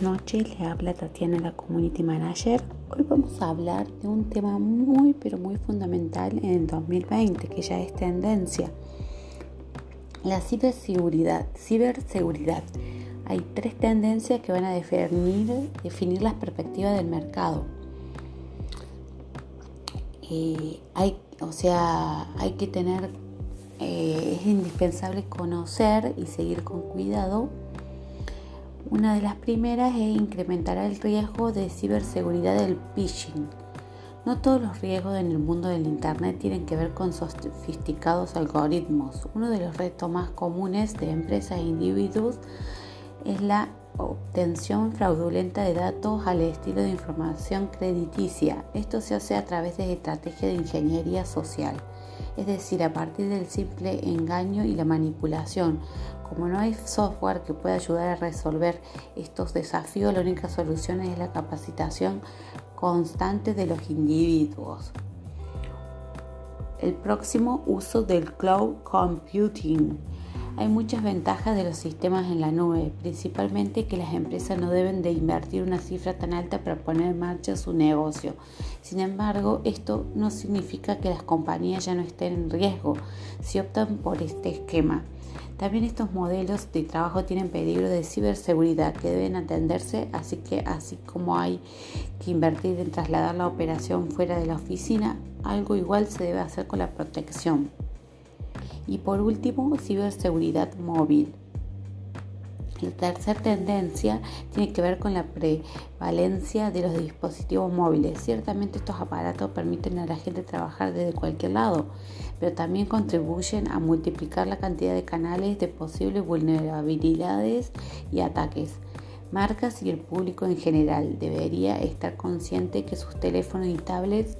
noches, le habla Tatiana, la Community Manager. Hoy vamos a hablar de un tema muy, pero muy fundamental en el 2020, que ya es tendencia. La ciberseguridad. Ciberseguridad. Hay tres tendencias que van a definir, definir las perspectivas del mercado. Eh, hay, o sea, hay que tener, eh, es indispensable conocer y seguir con cuidado una de las primeras es incrementar el riesgo de ciberseguridad del phishing. No todos los riesgos en el mundo del Internet tienen que ver con sofisticados algoritmos. Uno de los retos más comunes de empresas e individuos es la obtención fraudulenta de datos al estilo de información crediticia. Esto se hace a través de estrategias de ingeniería social, es decir, a partir del simple engaño y la manipulación, como no hay software que pueda ayudar a resolver estos desafíos, la única solución es la capacitación constante de los individuos. El próximo uso del cloud computing. Hay muchas ventajas de los sistemas en la nube, principalmente que las empresas no deben de invertir una cifra tan alta para poner en marcha su negocio. Sin embargo, esto no significa que las compañías ya no estén en riesgo si optan por este esquema. También estos modelos de trabajo tienen peligro de ciberseguridad que deben atenderse, así que así como hay que invertir en trasladar la operación fuera de la oficina, algo igual se debe hacer con la protección. Y por último, ciberseguridad móvil. La tercera tendencia tiene que ver con la prevalencia de los dispositivos móviles. Ciertamente estos aparatos permiten a la gente trabajar desde cualquier lado, pero también contribuyen a multiplicar la cantidad de canales de posibles vulnerabilidades y ataques. Marcas y el público en general debería estar consciente que sus teléfonos y tablets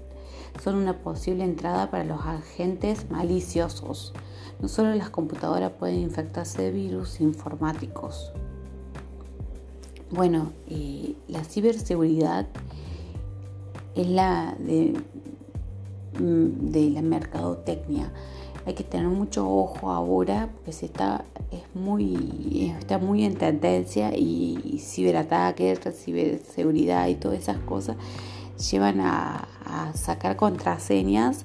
son una posible entrada para los agentes maliciosos. No solo las computadoras pueden infectarse de virus informáticos. Bueno, la ciberseguridad es la de, mm, de, la mercadotecnia. Hay que tener mucho ojo ahora porque está, es muy, está muy en tendencia y ciberataques, ciberseguridad y todas esas cosas llevan a, a sacar contraseñas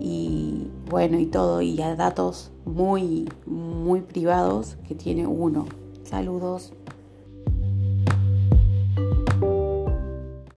y bueno y todo y a datos muy muy privados que tiene uno. Saludos.